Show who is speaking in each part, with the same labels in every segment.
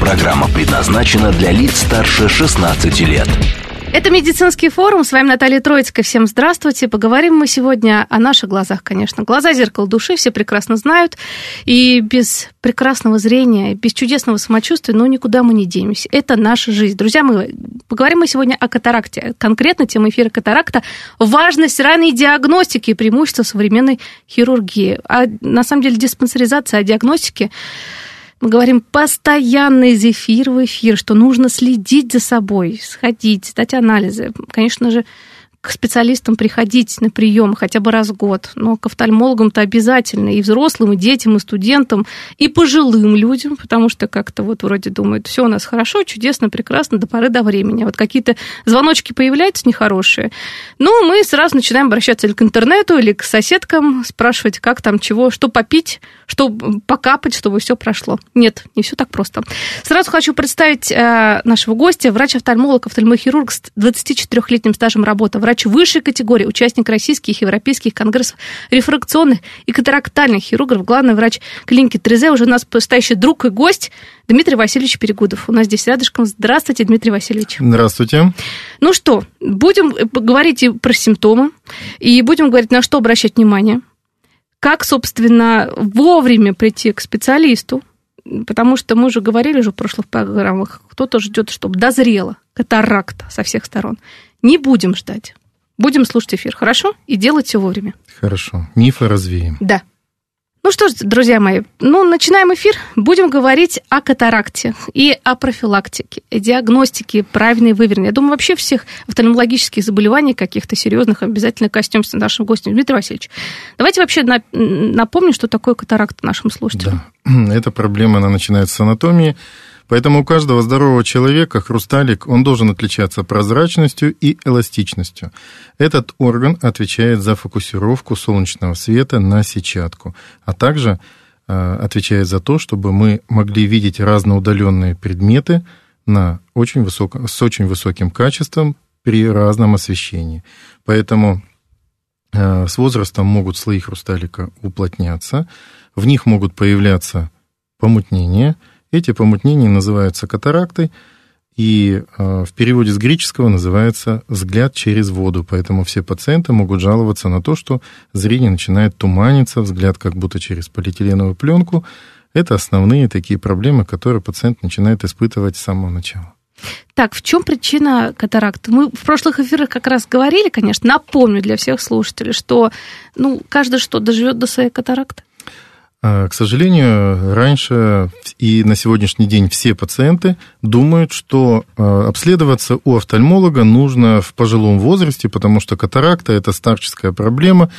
Speaker 1: Программа предназначена для лиц старше 16 лет.
Speaker 2: Это медицинский форум. С вами Наталья Троицкая. Всем здравствуйте. Поговорим мы сегодня о наших глазах, конечно. Глаза – зеркало души, все прекрасно знают. И без прекрасного зрения, без чудесного самочувствия, ну, никуда мы не денемся. Это наша жизнь. Друзья мои, поговорим мы сегодня о катаракте. Конкретно тема эфира катаракта – важность ранней диагностики и преимущества современной хирургии. А на самом деле диспансеризация, о диагностике – мы говорим постоянно из эфира в эфир, что нужно следить за собой, сходить, сдать анализы. Конечно же, к специалистам приходить на прием хотя бы раз в год, но к офтальмологам-то обязательно и взрослым, и детям, и студентам, и пожилым людям, потому что как-то вот вроде думают, все у нас хорошо, чудесно, прекрасно, до поры до времени. Вот какие-то звоночки появляются нехорошие, ну, мы сразу начинаем обращаться или к интернету, или к соседкам, спрашивать, как там, чего, что попить, что покапать, чтобы все прошло. Нет, не все так просто. Сразу хочу представить э, нашего гостя, врач-офтальмолог, офтальмохирург с 24-летним стажем работы, врач врач высшей категории, участник российских и европейских конгрессов рефракционных и катарактальных хирургов, главный врач клиники Трезе, уже у нас постоящий друг и гость Дмитрий Васильевич Перегудов. У нас здесь рядышком. Здравствуйте, Дмитрий Васильевич.
Speaker 3: Здравствуйте.
Speaker 2: Ну что, будем говорить и про симптомы, и будем говорить, на что обращать внимание, как, собственно, вовремя прийти к специалисту, потому что мы уже говорили уже в прошлых программах, кто-то ждет, чтобы дозрела катаракта со всех сторон. Не будем ждать. Будем слушать эфир, хорошо? И делать все вовремя.
Speaker 3: Хорошо. Мифы развеем.
Speaker 2: Да. Ну что ж, друзья мои, ну, начинаем эфир. Будем говорить о катаракте и о профилактике, о диагностике, правильной выверенной. Я думаю, вообще всех офтальмологических заболеваний каких-то серьезных обязательно коснемся нашим гостем. Дмитрий Васильевич, давайте вообще напомним, что такое катаракт нашим слушателям.
Speaker 3: Да, эта проблема, она начинается с анатомии. Поэтому у каждого здорового человека хрусталик, он должен отличаться прозрачностью и эластичностью. Этот орган отвечает за фокусировку солнечного света на сетчатку, а также э, отвечает за то, чтобы мы могли видеть разноудаленные предметы на очень высоком, с очень высоким качеством при разном освещении. Поэтому э, с возрастом могут слои хрусталика уплотняться, в них могут появляться помутнения – эти помутнения называются катарактой, и э, в переводе с греческого называется «взгляд через воду». Поэтому все пациенты могут жаловаться на то, что зрение начинает туманиться, взгляд как будто через полиэтиленовую пленку. Это основные такие проблемы, которые пациент начинает испытывать с самого начала.
Speaker 2: Так, в чем причина катаракты? Мы в прошлых эфирах как раз говорили, конечно, напомню для всех слушателей, что ну, каждый что, доживет до своей катаракты?
Speaker 3: А, к сожалению, раньше и на сегодняшний день все пациенты думают, что а, обследоваться у офтальмолога нужно в пожилом возрасте, потому что катаракта – это старческая проблема.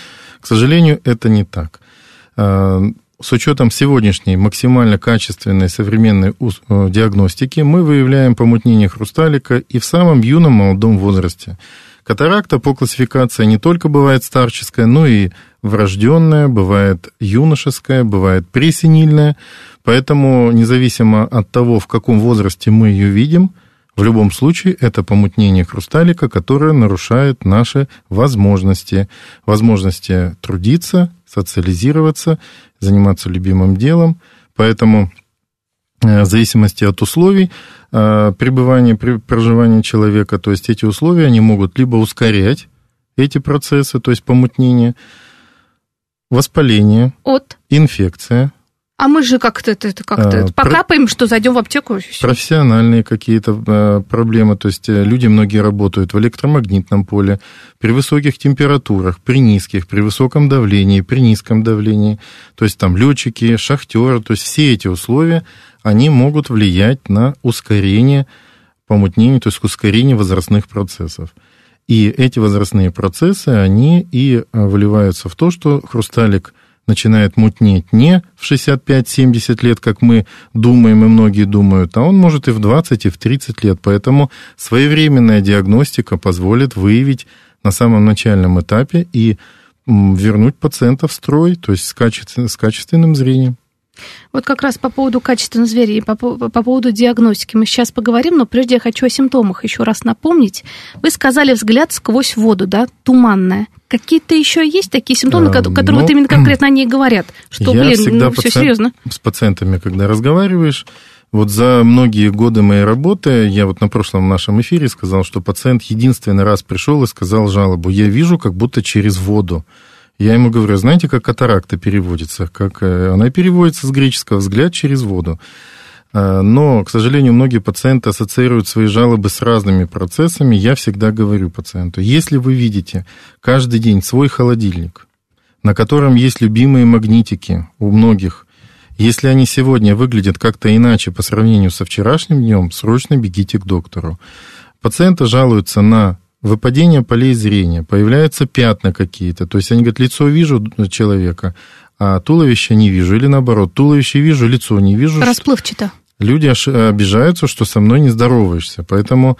Speaker 3: К сожалению, это не так. А, с учетом сегодняшней максимально качественной современной диагностики мы выявляем помутнение хрусталика и в самом юном молодом возрасте. Катаракта по классификации не только бывает старческая, но и врожденная, бывает юношеская, бывает пресенильная. Поэтому независимо от того, в каком возрасте мы ее видим, в любом случае это помутнение хрусталика, которое нарушает наши возможности. Возможности трудиться, социализироваться, заниматься любимым делом. Поэтому в зависимости от условий э, пребывания, проживания человека, то есть эти условия, они могут либо ускорять эти процессы, то есть помутнение, воспаление,
Speaker 2: от
Speaker 3: инфекция.
Speaker 2: А мы же как-то это, как-то а, покапаем, про... что зайдем в аптеку.
Speaker 3: Профессиональные какие-то а, проблемы. То есть э, люди многие работают в электромагнитном поле, при высоких температурах, при низких, при высоком давлении, при низком давлении. То есть там летчики, шахтеры, то есть все эти условия, они могут влиять на ускорение помутнения, то есть ускорение возрастных процессов. И эти возрастные процессы, они и э, выливаются в то, что хрусталик начинает мутнеть не в 65-70 лет, как мы думаем и многие думают, а он может и в 20, и в 30 лет. Поэтому своевременная диагностика позволит выявить на самом начальном этапе и вернуть пациента в строй, то есть с, качествен, с качественным зрением.
Speaker 2: Вот как раз по поводу качественного зверя и по, по, по поводу диагностики мы сейчас поговорим, но прежде я хочу о симптомах еще раз напомнить. Вы сказали взгляд сквозь воду, да, туманная. Какие-то еще есть такие симптомы, а, которые ну, вот именно конкретно они говорят? Что,
Speaker 3: я
Speaker 2: блин,
Speaker 3: всегда
Speaker 2: ну, все серьезно.
Speaker 3: С пациентами, когда разговариваешь, вот за многие годы моей работы, я вот на прошлом нашем эфире сказал, что пациент единственный раз пришел и сказал жалобу, я вижу как будто через воду. Я ему говорю, знаете, как катаракта переводится? Как э, она переводится с греческого «взгляд через воду». Э, но, к сожалению, многие пациенты ассоциируют свои жалобы с разными процессами. Я всегда говорю пациенту, если вы видите каждый день свой холодильник, на котором есть любимые магнитики у многих, если они сегодня выглядят как-то иначе по сравнению со вчерашним днем, срочно бегите к доктору. Пациенты жалуются на выпадение полей зрения, появляются пятна какие-то. То есть они говорят, лицо вижу человека, а туловище не вижу. Или наоборот, туловище вижу, лицо не вижу.
Speaker 2: Расплывчато.
Speaker 3: Люди обижаются, что со мной не здороваешься. Поэтому,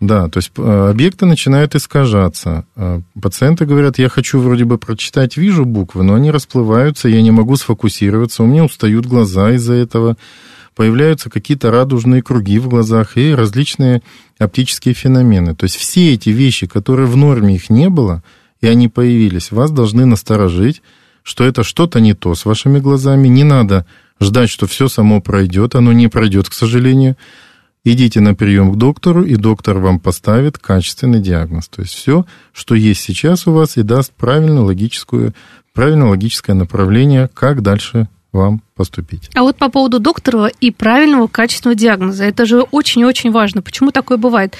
Speaker 3: да, то есть э, объекты начинают искажаться. Э, пациенты говорят, я хочу вроде бы прочитать, вижу буквы, но они расплываются, я не могу сфокусироваться, у меня устают глаза из-за этого появляются какие-то радужные круги в глазах и различные оптические феномены. То есть все эти вещи, которые в норме их не было, и они появились, вас должны насторожить, что это что-то не то с вашими глазами. Не надо ждать, что все само пройдет. Оно не пройдет, к сожалению. Идите на прием к доктору, и доктор вам поставит качественный диагноз. То есть все, что есть сейчас у вас, и даст правильное логическое, правильное логическое направление, как дальше вам поступить.
Speaker 2: А вот по поводу доктора и правильного качественного диагноза, это же очень-очень важно. Почему такое бывает?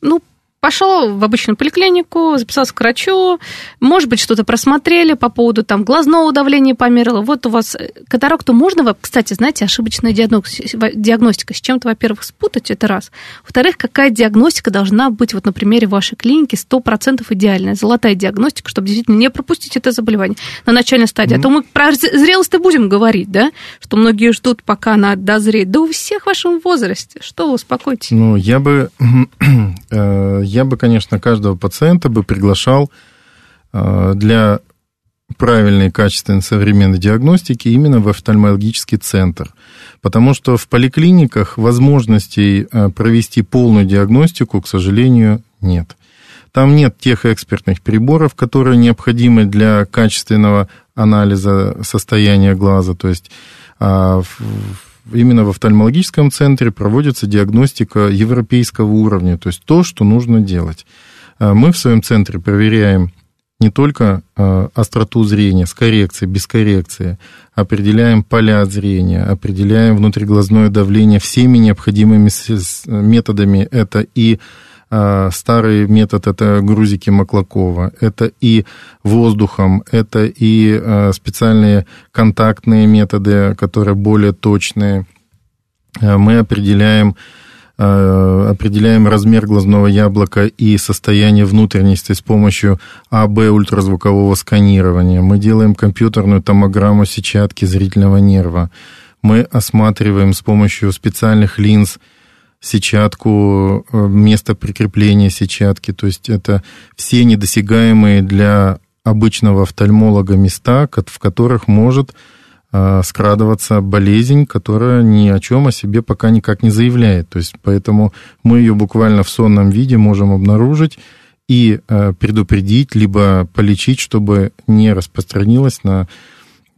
Speaker 2: Ну, Пошел в обычную поликлинику, записался к врачу, может быть, что-то просмотрели по поводу там глазного давления померила. Вот у вас э, катаракту можно, кстати, знаете, ошибочная диагностика. С чем-то, во-первых, спутать, это раз. Во-вторых, какая диагностика должна быть, вот на примере вашей клиники, 100% идеальная, золотая диагностика, чтобы действительно не пропустить это заболевание на начальной стадии. Mm-hmm. А то мы про зрелость-то будем говорить, да, что многие ждут, пока она дозреет. Да у всех в вашем возрасте. Что вы, успокойтесь.
Speaker 3: Ну, я бы э, я бы, конечно, каждого пациента бы приглашал э, для правильной, качественной, современной диагностики именно в офтальмологический центр. Потому что в поликлиниках возможностей э, провести полную диагностику, к сожалению, нет. Там нет тех экспертных приборов, которые необходимы для качественного анализа состояния глаза. То есть а, именно в офтальмологическом центре проводится диагностика европейского уровня, то есть то, что нужно делать. А мы в своем центре проверяем не только а, остроту зрения с коррекцией, без коррекции, определяем поля зрения, определяем внутриглазное давление всеми необходимыми методами. Это и старый метод это грузики Маклакова, это и воздухом, это и а, специальные контактные методы, которые более точные. А, мы определяем определяем размер глазного яблока и состояние внутренности с помощью АБ ультразвукового сканирования. Мы делаем компьютерную томограмму сетчатки зрительного нерва. Мы осматриваем с помощью специальных линз сетчатку, э, место прикрепления сетчатки. То есть это все недосягаемые для обычного офтальмолога места, в которых может э, скрадываться болезнь, которая ни о чем о себе пока никак не заявляет. То есть поэтому мы ее буквально в сонном виде можем обнаружить и э, предупредить, либо полечить, чтобы не распространилось на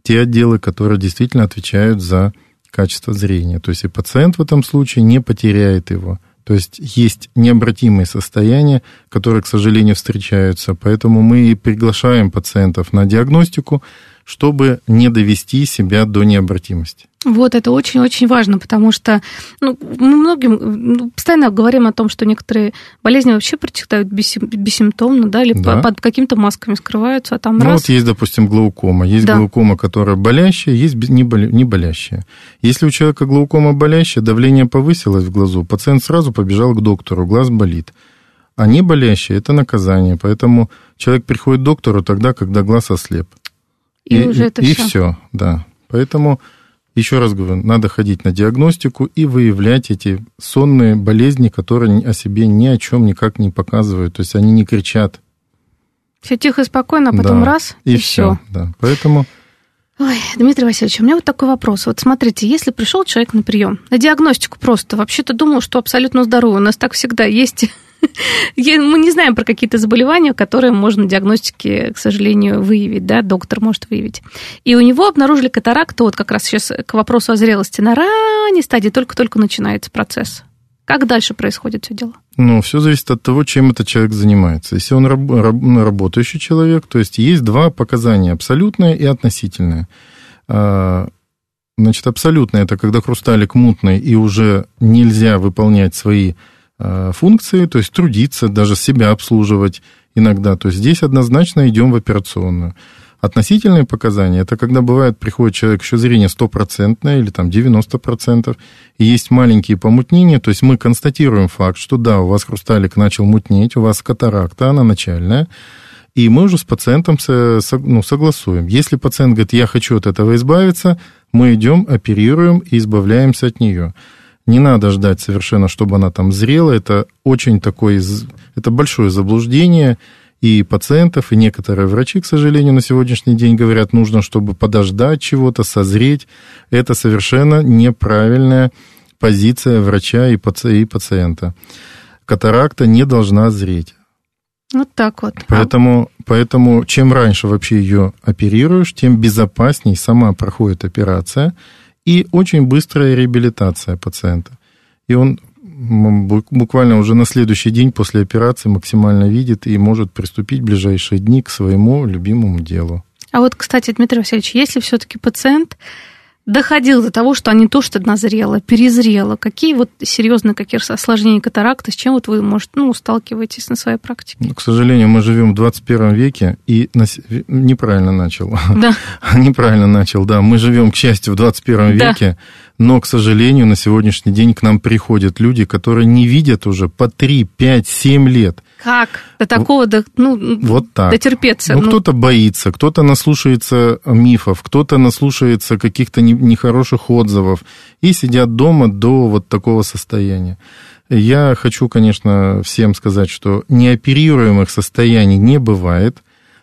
Speaker 3: те отделы, которые действительно отвечают за качество зрения. То есть и пациент в этом случае не потеряет его. То есть есть необратимые состояния, которые, к сожалению, встречаются. Поэтому мы и приглашаем пациентов на диагностику, чтобы не довести себя до необратимости.
Speaker 2: Вот это очень-очень важно, потому что ну, мы многим ну, постоянно говорим о том, что некоторые болезни вообще протекают бессимптомно, да, или да. под какими-то масками скрываются, а там
Speaker 3: ну,
Speaker 2: раз...
Speaker 3: вот есть, допустим, глаукома. Есть да. глаукома, которая болящая, есть не болящая. Если у человека глаукома болящая, давление повысилось в глазу, пациент сразу побежал к доктору, глаз болит. А не болящая – это наказание. Поэтому человек приходит к доктору тогда, когда глаз ослеп.
Speaker 2: И, и уже это
Speaker 3: и
Speaker 2: все.
Speaker 3: все, да. Поэтому еще раз говорю, надо ходить на диагностику и выявлять эти сонные болезни, которые о себе ни о чем никак не показывают. То есть они не кричат.
Speaker 2: Все тихо и спокойно, а потом
Speaker 3: Да,
Speaker 2: раз,
Speaker 3: и,
Speaker 2: и,
Speaker 3: все. Да. Поэтому
Speaker 2: Ой, Дмитрий Васильевич, у меня вот такой вопрос. Вот смотрите, если пришел человек на прием, на диагностику просто, вообще-то думал, что абсолютно здоровый. У нас так всегда есть. Мы не знаем про какие-то заболевания, которые можно на диагностике, к сожалению, выявить, да, доктор может выявить. И у него обнаружили катаракту, вот как раз сейчас к вопросу о зрелости, на ранней стадии только-только начинается процесс. Как дальше происходит все дело?
Speaker 3: Ну, все зависит от того, чем этот человек занимается. Если он раб- раб- ну, работающий человек, то есть есть два показания, абсолютное и относительное. А, Значит, абсолютное – это когда хрусталик мутный и уже нельзя выполнять свои функции, то есть трудиться, даже себя обслуживать иногда. То есть здесь однозначно идем в операционную. Относительные показания – это когда бывает, приходит человек, еще зрение стопроцентное или там 90%, и есть маленькие помутнения, то есть мы констатируем факт, что да, у вас хрусталик начал мутнеть, у вас катаракта, она начальная, и мы уже с пациентом ну, согласуем. Если пациент говорит, я хочу от этого избавиться, мы идем, оперируем и избавляемся от нее. Не надо ждать совершенно, чтобы она там зрела. Это очень такое, это большое заблуждение и пациентов, и некоторые врачи, к сожалению, на сегодняшний день говорят, нужно, чтобы подождать чего-то, созреть. Это совершенно неправильная позиция врача и пациента. Катаракта не должна зреть.
Speaker 2: Вот так вот. А
Speaker 3: Поэтому, поэтому чем раньше вообще ее оперируешь, тем безопасней сама проходит операция и очень быстрая реабилитация пациента. И он буквально уже на следующий день после операции максимально видит и может приступить в ближайшие дни к своему любимому делу.
Speaker 2: А вот, кстати, Дмитрий Васильевич, если все-таки пациент доходил до того, что не то, что назрела, перезрела, какие вот серьезные какие осложнения катаракта, с чем вот вы, может, ну, сталкиваетесь на своей практике?
Speaker 3: Но, к сожалению, мы живем в 21 веке и на с- неправильно начал.
Speaker 2: Да.
Speaker 3: Неправильно начал, да. Мы живем, к счастью, в 21
Speaker 2: Да.
Speaker 3: веке, но, к сожалению, на сегодняшний день к нам приходят люди, которые не видят уже по 3, 5, 7 лет.
Speaker 2: Как? До такого, до, ну,
Speaker 3: Вот так.
Speaker 2: дотерпеться.
Speaker 3: Ну,
Speaker 2: ну,
Speaker 3: кто-то боится, кто-то наслушается мифов, кто-то наслушается каких-то не- нехороших отзывов и сидят дома до вот такого состояния. Я хочу, конечно, всем сказать, что неоперируемых состояний не бывает.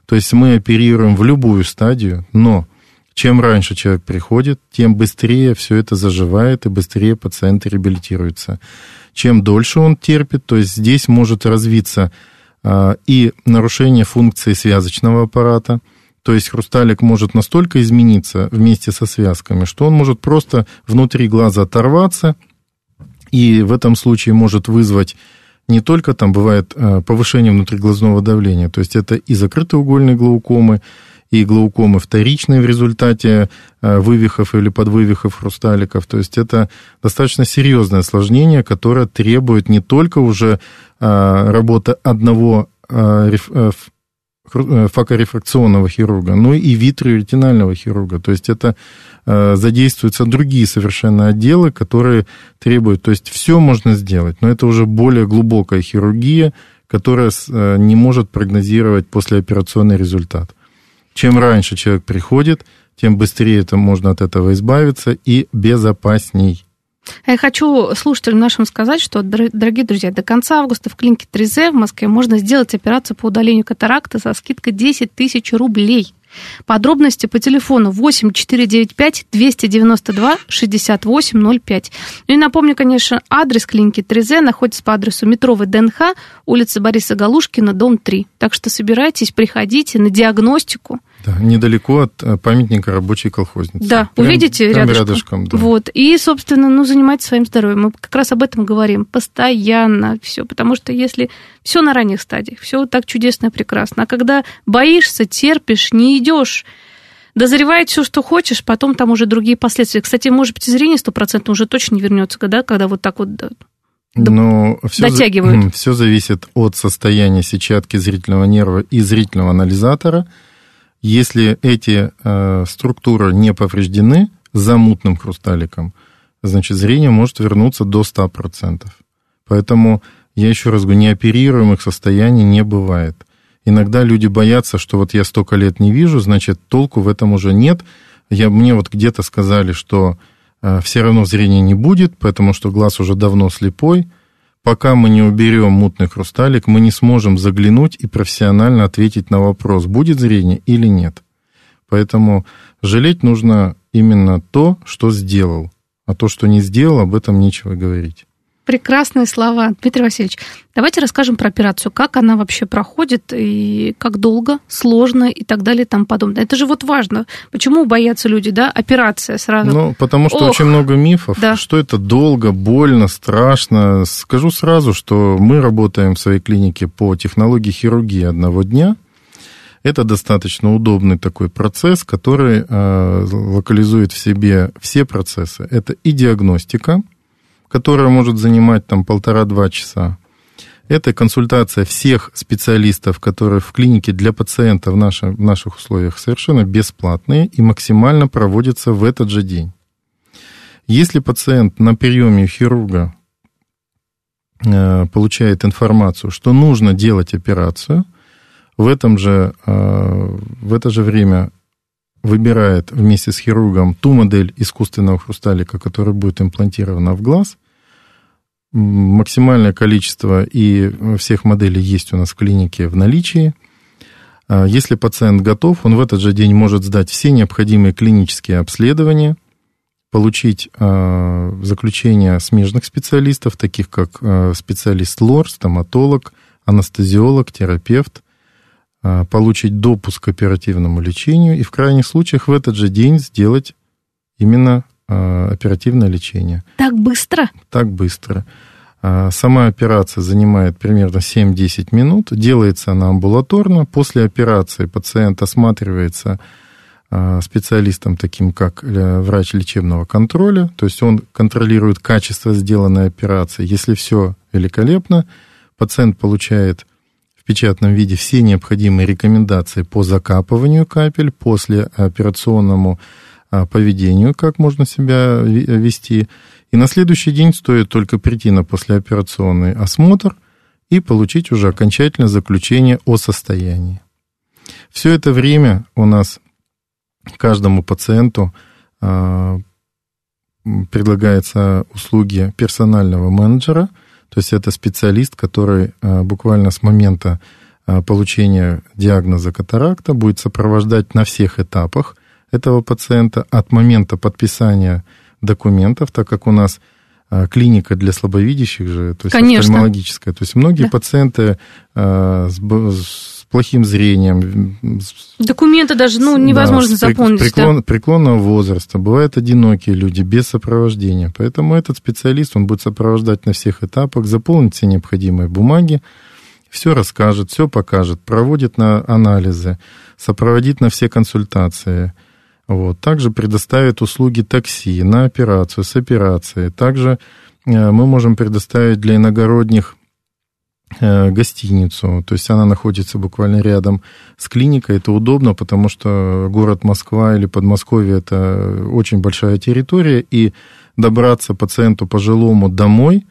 Speaker 3: То есть мы оперируем в любую стадию, но чем раньше человек приходит, тем быстрее все это заживает и быстрее пациент реабилитируется. Чем дольше он терпит, то есть здесь может развиться а, и нарушение функции связочного аппарата, то есть хрусталик может настолько измениться вместе со связками, что он может просто внутри глаза оторваться, и в этом случае может вызвать не только там бывает э, повышение внутриглазного давления, то есть это и закрытоугольные глаукомы, и глаукомы вторичные в результате э, вывихов или подвывихов хрусталиков. То есть это достаточно серьезное осложнение, которое требует не только уже э, работы одного э, факорефракционного хирурга, но и витриоретинального хирурга. То есть это задействуются другие совершенно отделы, которые требуют, то есть все можно сделать, но это уже более глубокая хирургия, которая не может прогнозировать послеоперационный результат. Чем раньше человек приходит, тем быстрее это можно от этого избавиться и безопасней.
Speaker 2: Я хочу слушателям нашим сказать, что, дор- дорогие друзья, до конца августа в клинике 3Z в Москве можно сделать операцию по удалению катаракты со скидкой 10 тысяч рублей. Подробности по телефону 8 495 292 6805. Ну и напомню, конечно, адрес клиники 3Z находится по адресу метро ВДНХ, улица Бориса Галушкина, дом 3. Так что собирайтесь, приходите на диагностику.
Speaker 3: Да, недалеко от э, памятника рабочей колхозницы.
Speaker 2: Да,
Speaker 3: Прям-
Speaker 2: увидите
Speaker 3: прям
Speaker 2: рядышком.
Speaker 3: рядышком да.
Speaker 2: Вот. И, собственно, ну, занимайтесь своим здоровьем. Мы как раз об этом говорим постоянно все, потому что если все на ранних стадиях, все так чудесно и прекрасно, а когда боишься, терпишь, не идешь, дозревает все, что хочешь, потом там уже другие последствия. Кстати, может быть, и зрение стопроцентно уже точно не вернется, да, когда вот так вот
Speaker 3: Но все,
Speaker 2: дотягивают.
Speaker 3: все зависит от состояния сетчатки зрительного нерва и зрительного анализатора. Если эти э, структуры не повреждены замутным хрусталиком, значит, зрение может вернуться до 100%. Поэтому я еще раз говорю, неоперируемых состояний не бывает. иногда люди боятся, что вот я столько лет не вижу, значит, толку в этом уже нет. Я, мне вот где-то сказали, что э, все равно зрения не будет, потому что глаз уже давно слепой. Пока мы не уберем мутный хрусталик, мы не сможем заглянуть и профессионально ответить на вопрос, будет зрение или нет. Поэтому жалеть нужно именно то, что сделал. А то, что не сделал, об этом нечего говорить.
Speaker 2: Прекрасные слова. Дмитрий Васильевич, давайте расскажем про операцию. Как она вообще проходит, и как долго, сложно и так далее и тому подобное. Это же вот важно. Почему боятся люди, да? Операция сразу.
Speaker 3: Ну, потому что Ох, очень много мифов, да. что это долго, больно, страшно. Скажу сразу, что мы работаем в своей клинике по технологии хирургии одного дня. Это достаточно удобный такой процесс, который э, локализует в себе все процессы. Это и диагностика, которая может занимать там полтора-два часа. Это консультация всех специалистов, которые в клинике для пациента в, наших, в наших условиях совершенно бесплатные и максимально проводятся в этот же день. Если пациент на приеме хирурга э, получает информацию, что нужно делать операцию, в, этом же, э, в это же время выбирает вместе с хирургом ту модель искусственного хрусталика, которая будет имплантирована в глаз. Максимальное количество и всех моделей есть у нас в клинике в наличии. А если пациент готов, он в этот же день может сдать все необходимые клинические обследования, получить а, заключение смежных специалистов, таких как а, специалист лор, стоматолог, анестезиолог, терапевт, получить допуск к оперативному лечению и в крайних случаях в этот же день сделать именно а, оперативное лечение.
Speaker 2: Так быстро?
Speaker 3: Так быстро. А, сама операция занимает примерно 7-10 минут. Делается она амбулаторно. После операции пациент осматривается специалистом, таким как э, врач лечебного контроля. То есть он контролирует качество сделанной операции. Если все великолепно, пациент получает печатном виде все необходимые рекомендации по закапыванию капель, после операционному а, поведению, как можно себя вести. И на следующий день стоит только прийти на послеоперационный осмотр и получить уже окончательное заключение о состоянии. Все это время у нас каждому пациенту а, предлагается услуги персонального менеджера – то есть это специалист, который э, буквально с момента э, получения диагноза катаракта будет сопровождать на всех этапах этого пациента от момента подписания документов, так как у нас клиника для слабовидящих же, то есть Конечно. офтальмологическая. То есть многие да. пациенты с, с плохим зрением.
Speaker 2: Документы даже ну, невозможно да, запомнить.
Speaker 3: Преклон, да? Преклонного возраста. Бывают одинокие люди без сопровождения. Поэтому этот специалист, он будет сопровождать на всех этапах, заполнить все необходимые бумаги, все расскажет, все покажет, проводит на анализы, сопроводит на все консультации. Вот. Также предоставит услуги такси на операцию, с операцией. Также э, мы можем предоставить для иногородних Э, гостиницу, то есть она находится буквально рядом с клиникой. Это удобно, потому что город Москва или Подмосковье это очень большая территория, и добраться пациенту пожилому домой,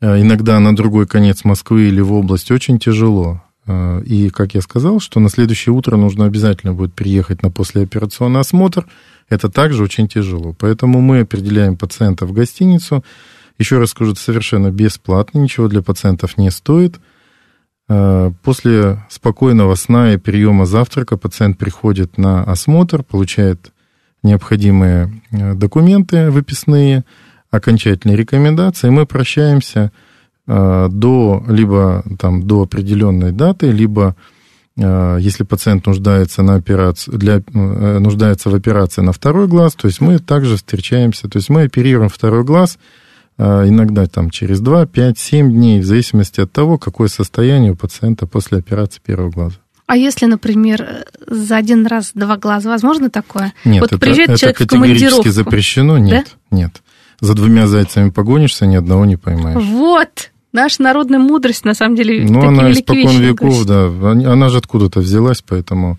Speaker 3: э, иногда на другой конец Москвы или в область, очень тяжело. Э, и, как я сказал, что на следующее утро нужно обязательно будет приехать на послеоперационный осмотр. Это также очень тяжело. Поэтому мы определяем пациента в гостиницу, еще раз скажу, это совершенно бесплатно, ничего для пациентов не стоит. Э, после спокойного сна и приема завтрака пациент приходит на осмотр, получает необходимые э, документы выписные, окончательные рекомендации. Мы прощаемся до, либо там, до определенной даты, либо если пациент нуждается, на операцию, для, нуждается в операции на второй глаз, то есть мы также встречаемся, то есть мы оперируем второй глаз – иногда там через 2, 5, 7 дней, в зависимости от того, какое состояние у пациента после операции первого глаза.
Speaker 2: А если, например, за один раз два глаза, возможно такое?
Speaker 3: Нет, вот это, приезжает это человек категорически запрещено. Нет, да? нет. За двумя зайцами погонишься, ни одного не поймаешь.
Speaker 2: Вот, наша народная мудрость, на самом деле,
Speaker 3: Ну, она испокон веков, да. Она же откуда-то взялась, поэтому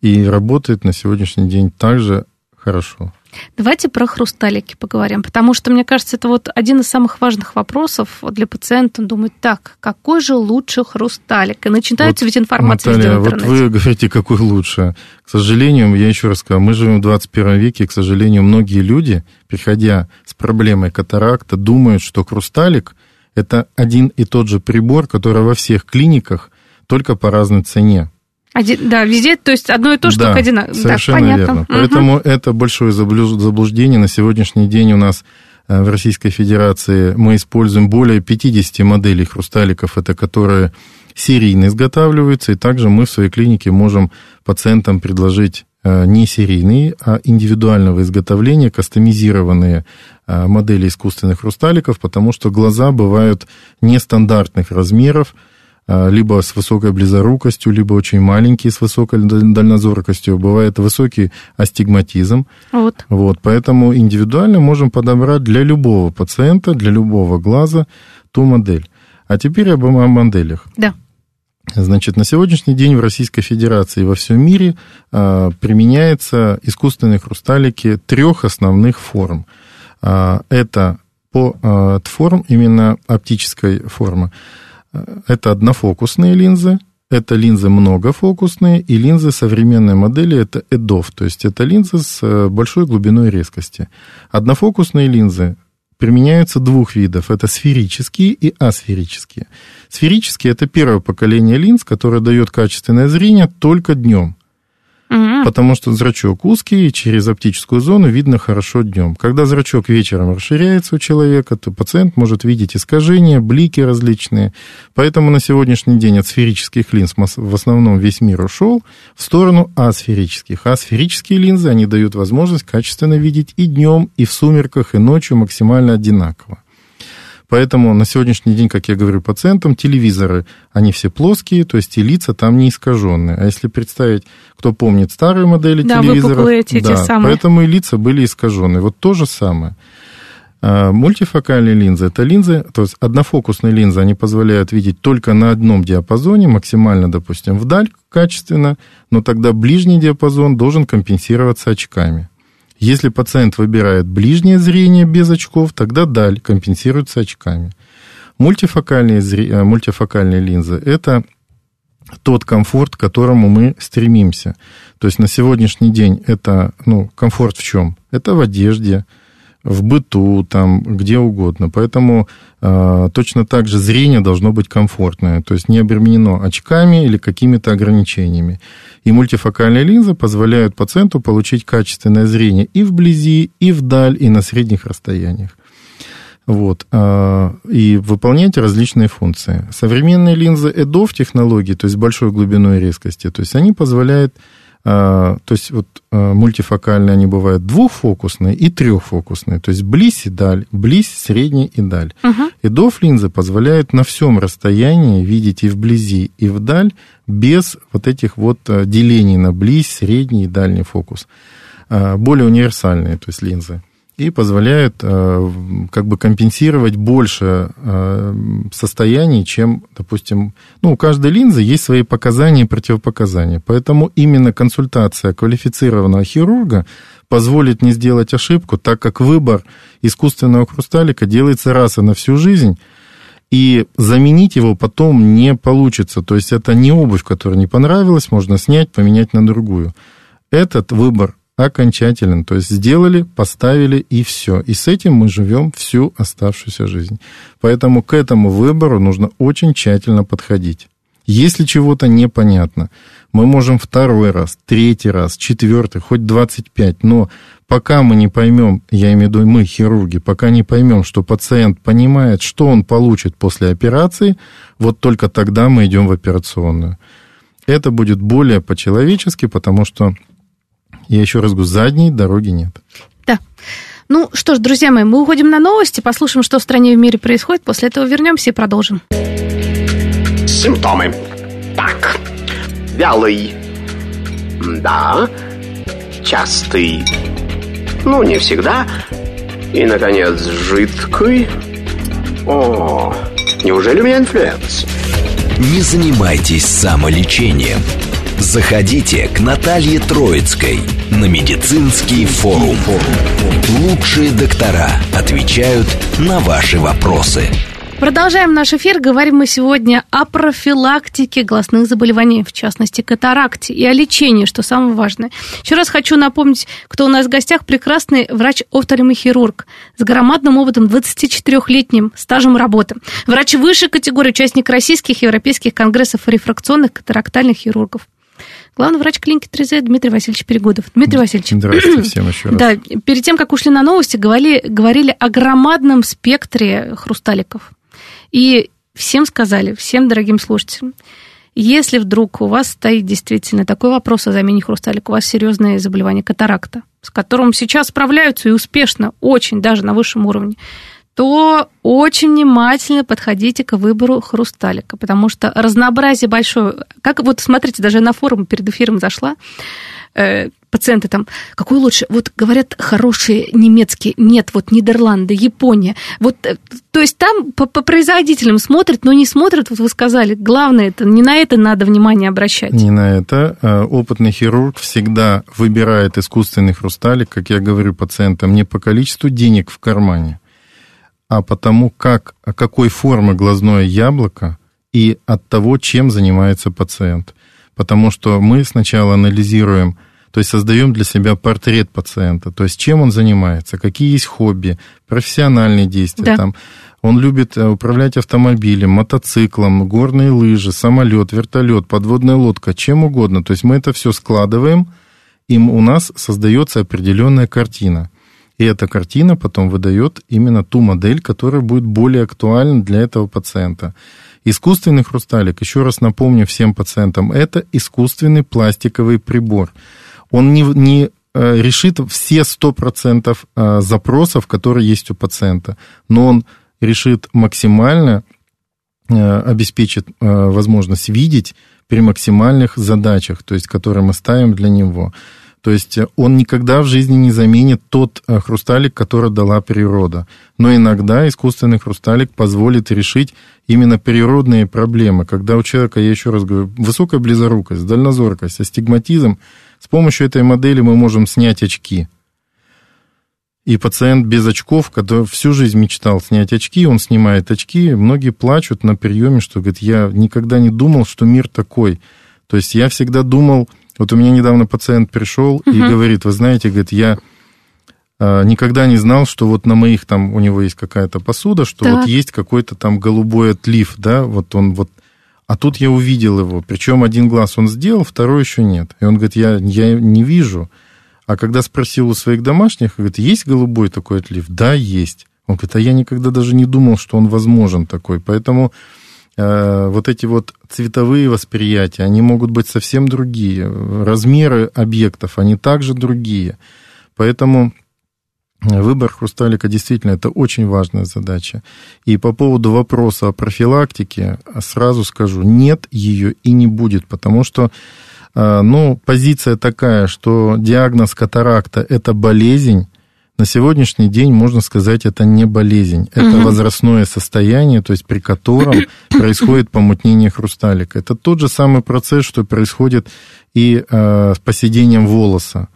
Speaker 3: и работает на сегодняшний день так же хорошо.
Speaker 2: Давайте про хрусталики поговорим, потому что, мне кажется, это вот один из самых важных вопросов для пациента. Он думает, так, какой же лучше хрусталик? И начинается вот, ведь информация
Speaker 3: Наталья, в вот вы говорите, какой лучше. К сожалению, я еще раз скажу, мы живем в 21 веке, и, к сожалению, многие люди, приходя с проблемой катаракта, думают, что хрусталик – это один и тот же прибор, который во всех клиниках, только по разной цене.
Speaker 2: Один, да, везде, то есть одно и то, что
Speaker 3: да,
Speaker 2: одинаково.
Speaker 3: Совершенно
Speaker 2: да,
Speaker 3: верно. Угу. Поэтому это большое заблуждение. На сегодняшний день у нас э, в Российской Федерации мы используем более 50 моделей хрусталиков, это которые серийно изготавливаются, и также мы в своей клинике можем пациентам предложить не серийные, а индивидуального изготовления, кастомизированные э, модели искусственных хрусталиков, потому что глаза бывают нестандартных размеров, а, либо с высокой близорукостью, либо очень маленькие с высокой дальнозоркостью. Бывает высокий астигматизм. Вот. Вот, поэтому индивидуально можем подобрать для любого пациента, для любого глаза ту модель. А теперь об, о моделях.
Speaker 2: Да.
Speaker 3: Значит, на сегодняшний день в Российской Федерации и во всем мире а, применяются искусственные хрусталики трех основных форм. А, это по а, форм именно оптической формы. Это однофокусные линзы, это линзы многофокусные, и линзы современной модели это EDOF, то есть это линзы с э, большой глубиной резкости. Однофокусные линзы применяются двух видов. Это сферические и асферические. Сферические – это первое поколение линз, которое дает качественное зрение только днем угу. потому что зрачок узкий, и через оптическую зону видно хорошо днем. Когда зрачок вечером расширяется у человека, то пациент может видеть искажения, блики различные. Поэтому на сегодняшний день от сферических линз в основном весь мир ушел в сторону асферических. Асферические линзы, они дают возможность качественно видеть и днем, и в сумерках, и ночью максимально одинаково. Поэтому на сегодняшний день, как я говорю пациентам, телевизоры, они все плоские, то есть и лица там не искаженные. А если представить, кто помнит старые модели да, телевизоров,
Speaker 2: эти, да, самые.
Speaker 3: поэтому и лица были искаженные. Вот то же самое. А, мультифокальные линзы – это линзы, то есть однофокусные линзы, они позволяют видеть только на одном диапазоне, максимально, допустим, вдаль качественно, но тогда ближний диапазон должен компенсироваться очками. Если пациент выбирает ближнее зрение без очков, тогда даль компенсируется очками. Мультифокальные, зри... Э, мультифокальные линзы – это тот комфорт, к которому мы стремимся. То есть на сегодняшний день это, ну, комфорт в чем? Это в одежде, в быту, там, где угодно. Поэтому э, точно так же зрение должно быть комфортное, то есть не обременено очками или какими-то ограничениями. И мультифокальные линзы позволяют пациенту получить качественное зрение и вблизи, и вдаль, и на средних расстояниях. Вот, э, и выполнять различные функции. Современные линзы EDOF технологии, то есть большой глубиной резкости, то есть они позволяют то есть вот а, мультифокальные они бывают двухфокусные и трехфокусные, то есть близь и даль, близь, средний и даль. Угу. И доф линзы позволяют на всем расстоянии видеть и вблизи, и вдаль без вот этих вот а, делений на близь, средний и дальний фокус. Более универсальные, то есть линзы и позволяют э, как бы компенсировать больше э, состояний, чем, допустим, ну, у каждой линзы есть свои показания и противопоказания. Поэтому именно консультация квалифицированного хирурга позволит не сделать ошибку, так как выбор искусственного хрусталика делается раз и на всю жизнь, и заменить его потом не получится. То есть это не обувь, которая не понравилась, можно снять, поменять на другую. Этот выбор окончателен. То есть сделали, поставили и все. И с этим мы живем всю оставшуюся жизнь. Поэтому к этому выбору нужно очень тщательно подходить. Если чего-то непонятно, мы можем второй раз, третий раз, четвертый, хоть 25, но пока мы не поймем, я имею в виду мы, хирурги, пока не поймем, что пациент понимает, что он получит после операции, вот только тогда мы идем в операционную. Это будет более по-человечески, потому что я еще раз говорю, задней дороги нет.
Speaker 2: Да. Ну что ж, друзья мои, мы уходим на новости, послушаем, что в стране и в мире происходит. После этого вернемся и продолжим.
Speaker 4: Симптомы. Так. Вялый. Да. Частый. Ну, не всегда. И, наконец, жидкий. О, неужели у меня инфлюенс?
Speaker 1: Не занимайтесь самолечением. Заходите к Наталье Троицкой на медицинский форум. Лучшие доктора отвечают на ваши вопросы.
Speaker 2: Продолжаем наш эфир. Говорим мы сегодня о профилактике глазных заболеваний, в частности, катаракте, и о лечении, что самое важное. Еще раз хочу напомнить, кто у нас в гостях, прекрасный врач-офтальмохирург с громадным опытом 24-летним стажем работы. Врач высшей категории, участник российских и европейских конгрессов рефракционных катарактальных хирургов. Главный врач клиники 3Z Дмитрий Васильевич Перегудов. Дмитрий Васильевич.
Speaker 3: Здравствуйте всем еще раз.
Speaker 2: Да, перед тем, как ушли на новости, говорили, говорили о громадном спектре хрусталиков. И всем сказали, всем дорогим слушателям, если вдруг у вас стоит действительно такой вопрос о замене хрусталика, у вас серьезное заболевание катаракта, с которым сейчас справляются и успешно, очень даже на высшем уровне, то очень внимательно подходите к выбору хрусталика, потому что разнообразие большое. Как вот смотрите, даже на форум перед эфиром зашла, э, пациенты там, какой лучше? Вот говорят хорошие немецкие, нет, вот Нидерланды, Япония. Вот, э, то есть там по, по производителям смотрят, но не смотрят, вот вы сказали, главное, это не на это надо внимание обращать.
Speaker 3: Не на это. Э, опытный хирург всегда выбирает искусственный хрусталик, как я говорю пациентам, не по количеству денег в кармане, а потому, как, какой формы глазное яблоко и от того, чем занимается пациент. Потому что мы сначала анализируем то есть создаем для себя портрет пациента, то есть чем он занимается, какие есть хобби, профессиональные действия. Да. Там, он любит э, управлять автомобилем, мотоциклом, горные лыжи, самолет, вертолет, подводная лодка, чем угодно. То есть мы это все складываем, и у нас создается определенная картина. И эта картина потом выдает именно ту модель, которая будет более актуальна для этого пациента. Искусственный хрусталик, еще раз напомню всем пациентам, это искусственный пластиковый прибор он не, не э, решит все 100% э, запросов, которые есть у пациента, но он решит максимально, э, обеспечит возможность видеть при максимальных задачах, то есть, которые мы ставим для него. То есть он никогда в жизни не заменит тот хрусталик, который дала природа. Но иногда искусственный хрусталик позволит решить именно природные проблемы. Когда у человека, я еще раз говорю, высокая близорукость, дальнозоркость, астигматизм, с помощью этой модели мы можем снять очки. И пациент без очков, который всю жизнь мечтал снять очки, он снимает очки. Многие плачут на приеме, что говорит, я никогда не думал, что мир такой. То есть я всегда думал, вот у меня недавно пациент пришел угу. и говорит, вы знаете, говорит, я а, никогда не знал, что вот на моих там у него есть какая-то посуда, что так. вот есть какой-то там голубой отлив, да, вот он вот а тут я увидел его. Причем один глаз он сделал, второй еще нет. И он говорит, я, я не вижу. А когда спросил у своих домашних, говорит, есть голубой такой отлив? Да, есть. Он говорит, а я никогда даже не думал, что он возможен такой. Поэтому вот эти вот цветовые восприятия, они могут быть совсем другие. Размеры объектов, они также другие. Поэтому Выбор хрусталика действительно это очень важная задача. И по поводу вопроса о профилактике сразу скажу, нет ее и не будет, потому что э, ну, позиция такая, что диагноз катаракта – это болезнь, на сегодняшний день, можно сказать, это не болезнь. Это угу. возрастное состояние, то есть при котором происходит помутнение хрусталика. Это тот же самый процесс, что происходит и э, с поседением волоса.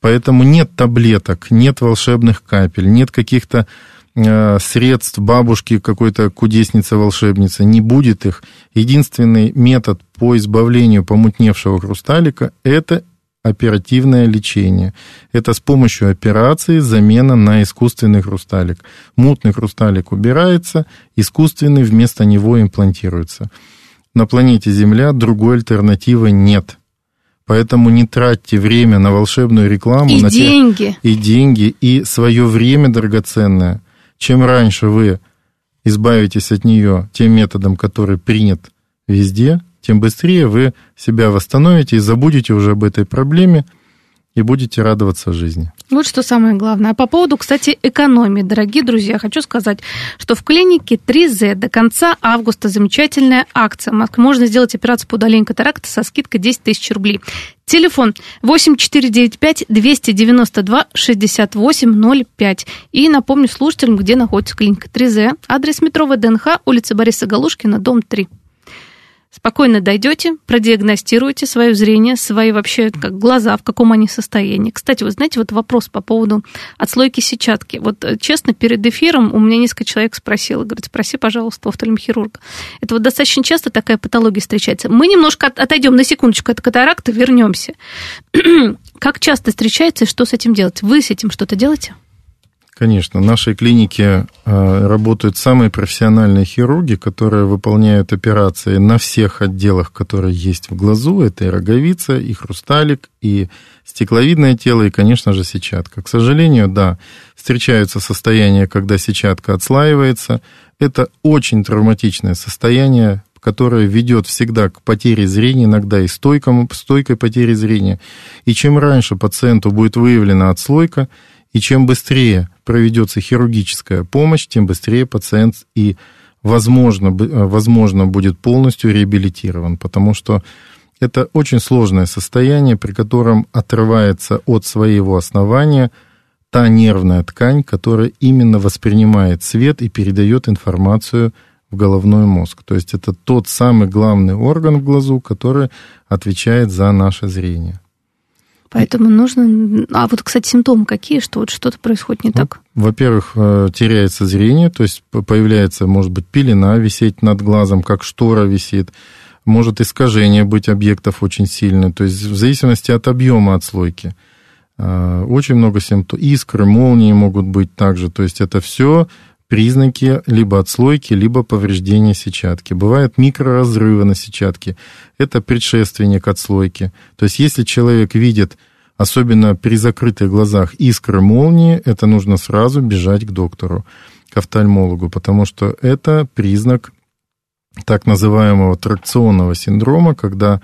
Speaker 3: Поэтому нет таблеток, нет волшебных капель, нет каких-то э, средств бабушки какой-то кудесницы-волшебницы, не будет их. Единственный метод по избавлению помутневшего хрусталика – это оперативное лечение. Это с помощью операции замена на искусственный хрусталик. Мутный хрусталик убирается, искусственный вместо него имплантируется. На планете Земля другой альтернативы нет – Поэтому не тратьте время на волшебную рекламу.
Speaker 2: И
Speaker 3: на
Speaker 2: деньги.
Speaker 3: Те, и деньги, и свое время драгоценное. Чем раньше вы избавитесь от нее тем методом, который принят везде, тем быстрее вы себя восстановите и забудете уже об этой проблеме – и будете радоваться жизни.
Speaker 2: Вот что самое главное. А по поводу, кстати, экономии, дорогие друзья, хочу сказать, что в клинике 3Z до конца августа замечательная акция. Можно сделать операцию по удалению катаракта со скидкой 10 тысяч рублей. Телефон 8495-292-6805. И напомню слушателям, где находится клиника 3Z. Адрес метро ВДНХ, улица Бориса Галушкина, дом 3. Спокойно дойдете, продиагностируете свое зрение, свои вообще как глаза, в каком они состоянии. Кстати, вы знаете, вот вопрос по поводу отслойки сетчатки. Вот э, честно, перед эфиром у меня несколько человек спросило, говорит, спроси, пожалуйста, у офтальмохирурга. Это вот достаточно часто такая патология встречается. Мы немножко отойдем на секундочку от катаракты, вернемся. как часто встречается и что с этим делать? Вы с этим что-то делаете?
Speaker 3: Конечно, в нашей клинике э, работают самые профессиональные хирурги, которые выполняют операции на всех отделах, которые есть в глазу. Это и роговица, и хрусталик, и стекловидное тело, и, конечно же, сетчатка. К сожалению, да, встречаются состояния, когда сетчатка отслаивается. Это очень травматичное состояние, которое ведет всегда к потере зрения, иногда и стойкому, стойкой потере зрения. И чем раньше пациенту будет выявлена отслойка, и чем быстрее проведется хирургическая помощь, тем быстрее пациент и, возможно, э, возможно будет полностью реабилитирован, потому что это очень сложное состояние, при котором отрывается от своего основания та нервная ткань, которая именно воспринимает свет и передает информацию в головной мозг. То есть это тот самый главный орган в глазу, который отвечает за наше зрение.
Speaker 2: Поэтому нужно... А вот, кстати, симптомы какие, что вот что-то происходит не ну, так?
Speaker 3: Во-первых, э, теряется зрение, то есть появляется, может быть, пелена висеть над глазом, как штора висит. Может искажение быть объектов очень сильное, то есть в зависимости от объема отслойки. Э, очень много симптомов. Искры, молнии могут быть также. То есть это все признаки либо отслойки, либо повреждения сетчатки. Бывают микроразрывы на сетчатке. Это предшественник отслойки. То есть если человек видит, особенно при закрытых глазах, искры молнии, это нужно сразу бежать к доктору, к офтальмологу, потому что это признак так называемого тракционного синдрома, когда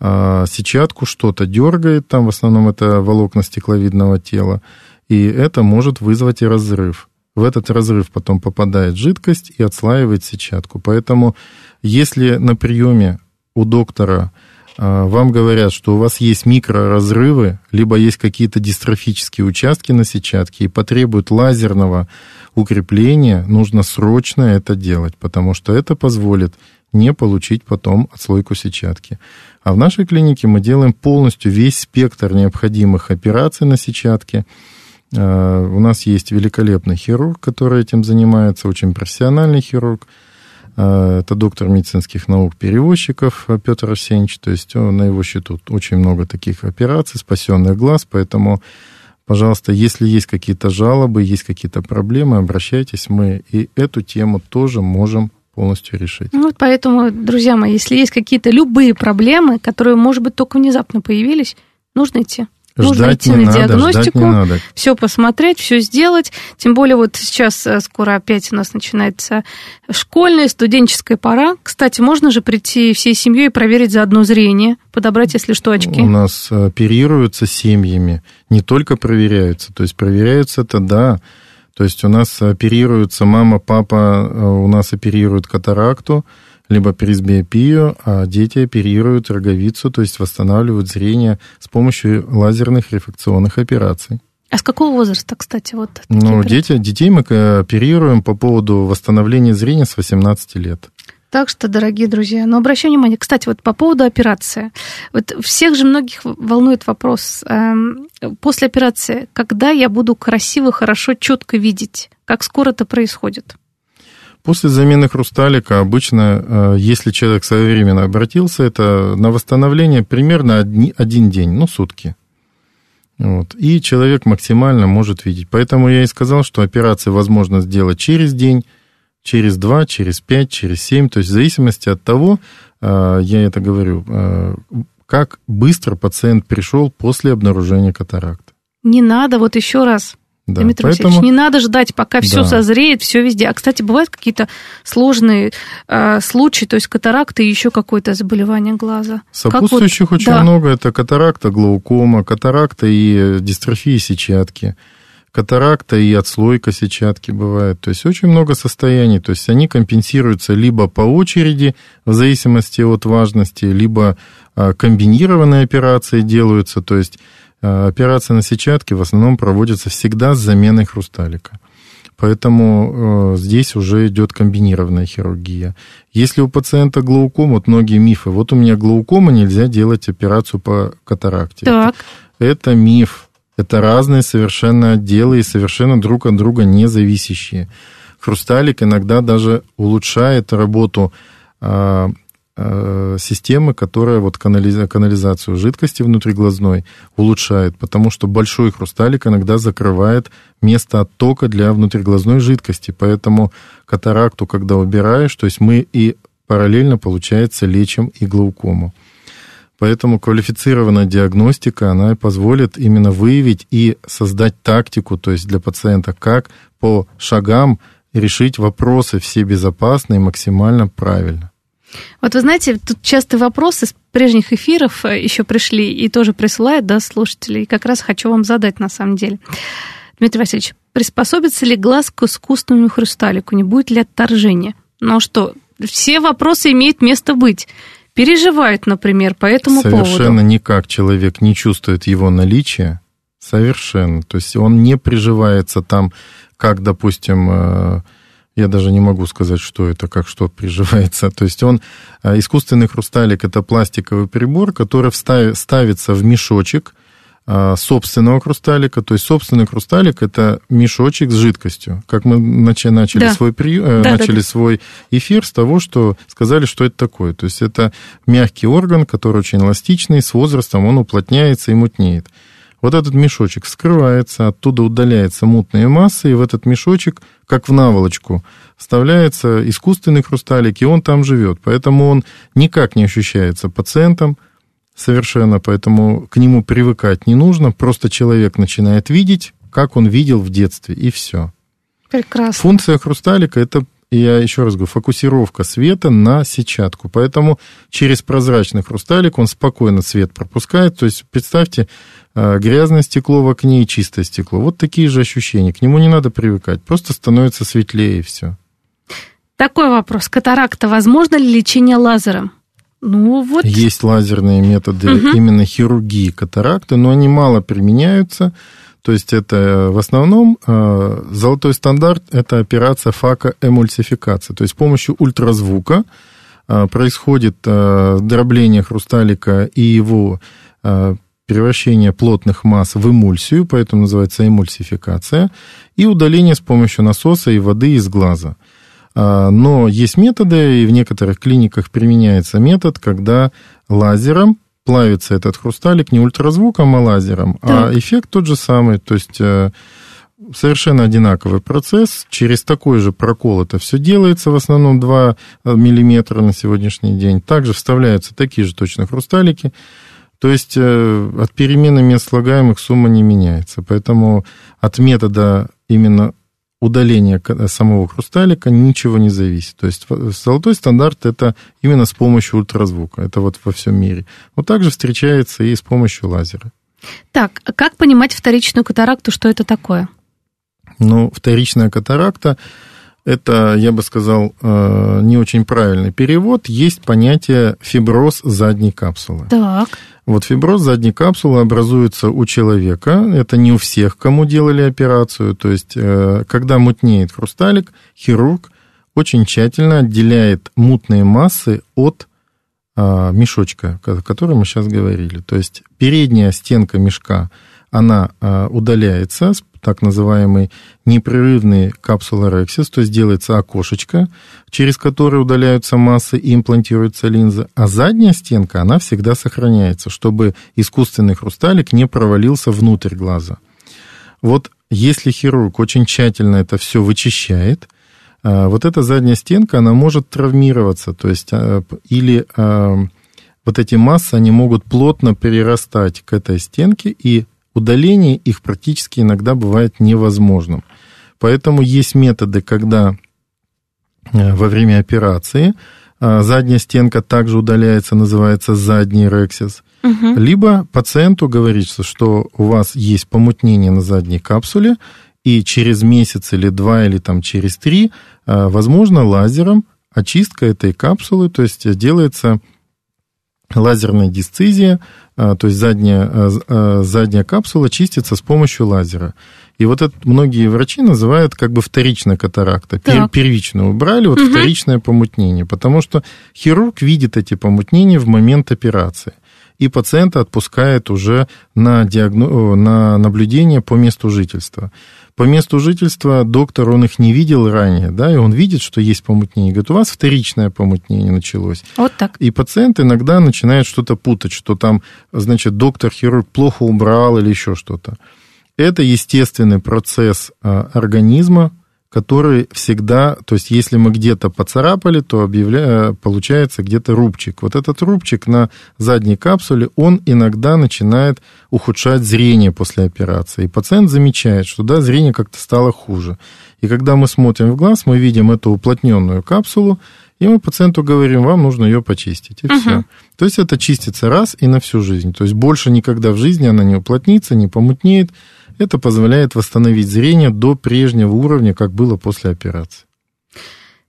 Speaker 3: э, сетчатку что-то дергает, там в основном это волокна стекловидного тела, и это может вызвать и разрыв в этот разрыв потом попадает жидкость и отслаивает сетчатку. Поэтому если на приеме у доктора а, вам говорят, что у вас есть микроразрывы, либо есть какие-то дистрофические участки на сетчатке и потребуют лазерного укрепления, нужно срочно это делать, потому что это позволит не получить потом отслойку сетчатки. А в нашей клинике мы делаем полностью весь спектр необходимых операций на сетчатке – у нас есть великолепный хирург, который этим занимается, очень профессиональный хирург. Э, это доктор медицинских наук перевозчиков Петр Арсеньевич. То есть на его счету очень много таких операций, спасенных глаз. Поэтому, пожалуйста, если есть какие-то жалобы, есть какие-то проблемы, обращайтесь. Мы и эту тему тоже можем полностью решить.
Speaker 2: Ну, поэтому, друзья мои, если есть какие-то любые проблемы, которые, может быть, только внезапно появились, нужно идти. Нужно ждать идти на надо, диагностику, все посмотреть, все сделать. Тем более вот сейчас э, скоро опять у нас начинается школьная, студенческая пора. Кстати, можно же прийти всей семьей и проверить заодно зрение, подобрать, если что, очки.
Speaker 3: У нас оперируются семьями, не только проверяются. То есть проверяются это, да. То есть у нас оперируются мама, папа, э, у нас оперируют катаракту, либо пресбиопию, а дети оперируют роговицу, то есть восстанавливают зрение с помощью лазерных рефракционных операций.
Speaker 2: А с какого возраста, кстати, вот?
Speaker 3: Ну, дети, детей мы оперируем по поводу восстановления зрения с 18 лет.
Speaker 2: Так что, дорогие друзья, но обращаю внимание, кстати, вот по поводу операции. Вот всех же многих волнует вопрос. Эм, после операции, когда я буду красиво, хорошо, четко видеть? Как скоро это происходит?
Speaker 3: После замены хрусталика обычно, э, если человек своевременно обратился, это на восстановление примерно один день, ну, сутки. Вот. И человек максимально может видеть. Поэтому я и сказал, что операции возможно сделать через день, через два, через пять, через семь. То есть в зависимости от того, э, я это говорю, э, как быстро пациент пришел после обнаружения катаракты.
Speaker 2: Не надо, вот еще раз, да, Дмитрий поэтому... Васильевич, не надо ждать, пока все да. созреет, все везде. А, кстати, бывают какие-то сложные э, случаи, то есть катаракта и еще какое-то заболевание глаза?
Speaker 3: Сопутствующих вот... очень да. много. Это катаракта, глаукома, катаракта и дистрофия сетчатки, катаракта и отслойка сетчатки бывает. То есть очень много состояний. То есть они компенсируются либо по очереди, в зависимости от важности, либо э, комбинированные операции делаются. То есть Э, операция на сетчатке в основном проводится всегда с заменой хрусталика. Поэтому э, здесь уже идет комбинированная хирургия. Если у пациента глаукома, вот многие мифы, вот у меня глаукома, нельзя делать операцию по катаракте.
Speaker 2: Так.
Speaker 3: Это, это миф. Это разные совершенно отделы и совершенно друг от друга не зависящие. Хрусталик иногда даже улучшает работу э, э, системы, которая вот канализ... канализацию жидкости внутриглазной улучшает, потому что большой хрусталик иногда закрывает место оттока для внутриглазной жидкости. Поэтому катаракту, когда убираешь, то есть мы и параллельно, получается, лечим и глаукому. Поэтому квалифицированная диагностика, она позволит именно выявить и создать тактику, то есть для пациента, как по шагам решить вопросы все безопасно и максимально правильно.
Speaker 2: Вот вы знаете, тут часто вопросы с прежних эфиров э, еще пришли и тоже присылают, да, слушатели, и как раз хочу вам задать на самом деле. Дмитрий Васильевич, приспособится ли глаз к искусственному хрусталику? Не будет ли отторжения? Ну что, все вопросы имеют место быть. Переживают, например, по этому
Speaker 3: Совершенно
Speaker 2: поводу.
Speaker 3: Совершенно никак человек не чувствует его наличия. Совершенно. То есть он не приживается там, как, допустим, э, я даже не могу сказать, что это, как что приживается. То есть он, э, искусственный хрусталик, это пластиковый прибор, который ставится в мешочек э, собственного хрусталика. То есть собственный хрусталик это мешочек с жидкостью. Как мы начали, да. свой, при... Э, да, начали да, свой эфир с того, что сказали, что это такое. То есть это мягкий орган, который очень эластичный, с возрастом он уплотняется и мутнеет. Вот этот мешочек вскрывается, оттуда удаляется мутная масса, и в этот мешочек, как в наволочку, вставляется искусственный хрусталик, и он там живет. Поэтому он никак не ощущается пациентом совершенно, поэтому к нему привыкать не нужно. Просто человек начинает видеть, как он видел в детстве, и все.
Speaker 2: Прекрасно.
Speaker 3: Функция хрусталика – это я еще раз говорю, фокусировка света на сетчатку. Поэтому через прозрачный хрусталик он спокойно свет пропускает. То есть представьте, грязное стекло в окне и чистое стекло. Вот такие же ощущения. К нему не надо привыкать. Просто становится светлее и все.
Speaker 2: Такой вопрос. Катаракта. Возможно ли лечение лазером? Ну, вот.
Speaker 3: Есть лазерные методы угу. именно хирургии катаракты, но они мало применяются. То есть это в основном а, золотой стандарт – это операция факоэмульсификации. То есть с помощью ультразвука происходит дробление хрусталика и его превращение плотных масс в эмульсию, поэтому называется эмульсификация, и удаление с помощью насоса и воды из глаза. А, но есть методы, и в некоторых клиниках применяется метод, когда лазером плавится этот хрусталик не ультразвуком, а лазером, а так. а эффект тот же самый, то есть э, совершенно одинаковый процесс. Через такой же прокол это все делается, в основном 2 миллиметра на сегодняшний день. Также вставляются такие же точно хрусталики. То есть э, от перемены мест слагаемых сумма не меняется. Поэтому от метода именно удаления самого хрусталика ничего не зависит. То есть золотой стандарт это именно с помощью ультразвука. Это вот во всем мире. Вот также встречается и с помощью лазера.
Speaker 2: Так, как понимать вторичную катаракту, что это такое?
Speaker 3: Ну, вторичная катаракта это, я бы сказал, э, не очень правильный перевод. Есть понятие фиброз задней капсулы.
Speaker 2: Так.
Speaker 3: Вот фиброз задней капсулы образуется у человека. Это не у всех, кому делали операцию. То есть, э, когда мутнеет хрусталик, хирург очень тщательно отделяет мутные массы от э, мешочка, о котором мы сейчас говорили. То есть передняя стенка мешка, она удаляется так называемый непрерывный капсулорексис, то есть делается окошечко, через которое удаляются массы и имплантируется линза, а задняя стенка, она всегда сохраняется, чтобы искусственный хрусталик не провалился внутрь глаза. Вот если хирург очень тщательно это все вычищает, а, вот эта задняя стенка, она может травмироваться, то есть а, или а, вот эти массы, они могут плотно перерастать к этой стенке и удаление их практически иногда бывает невозможным. Поэтому есть методы, когда э, во время операции э, задняя стенка также удаляется, называется задний рексис. Угу. Либо пациенту говорится, что у вас есть помутнение на задней капсуле, и через месяц или два, или там через три, э, возможно, лазером очистка этой капсулы, то есть делается лазерная дисцизия, то есть задняя, задняя капсула чистится с помощью лазера. И вот это многие врачи называют как бы вторичная катаракта. Так. Первичную убрали, вот угу. вторичное помутнение, потому что хирург видит эти помутнения в момент операции и пациента отпускает уже на, диагно... на наблюдение по месту жительства. По месту жительства доктор, он их не видел ранее, да, и он видит, что есть помутнение. Говорит, у вас вторичное помутнение началось.
Speaker 2: Вот так.
Speaker 3: И пациент иногда начинает что-то путать, что там, значит, доктор-хирург плохо убрал или еще что-то. Это естественный процесс а, организма, который всегда, то есть если мы где-то поцарапали, то объявля... получается где-то рубчик. Вот этот рубчик на задней капсуле, он иногда начинает ухудшать зрение после операции. И пациент замечает, что да, зрение как-то стало хуже. И когда мы смотрим в глаз, мы видим эту уплотненную капсулу, и мы пациенту говорим, вам нужно ее почистить, и uh-huh. все. То есть это чистится раз и на всю жизнь. То есть больше никогда в жизни она не уплотнится, не помутнеет, это позволяет восстановить зрение до прежнего уровня, как было после операции.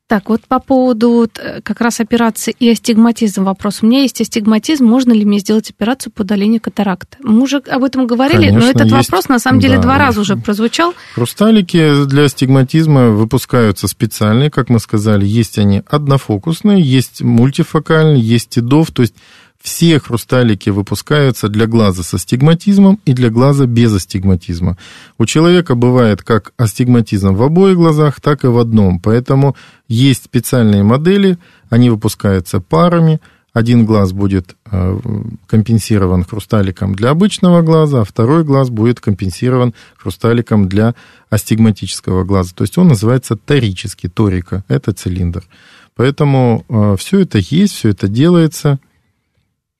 Speaker 2: Так, вот по поводу э, как раз операции и астигматизм вопрос. У меня есть астигматизм, можно ли мне сделать операцию по удалению катаракты? Мы уже об этом говорили,
Speaker 3: Конечно,
Speaker 2: но этот
Speaker 3: есть.
Speaker 2: вопрос на самом деле да, два раза уже прозвучал.
Speaker 3: Хрусталики для астигматизма выпускаются специальные, как мы сказали, есть они однофокусные, есть мультифокальные, есть ТИДОВ, то есть все хрусталики выпускаются для глаза с астигматизмом и для глаза без астигматизма. У человека бывает как астигматизм в обоих глазах, так и в одном. Поэтому есть специальные модели, они выпускаются парами. Один глаз будет э, компенсирован хрусталиком для обычного глаза, а второй глаз будет компенсирован хрусталиком для астигматического глаза. То есть он называется торический, торика, это цилиндр. Поэтому э, все это есть, все это делается –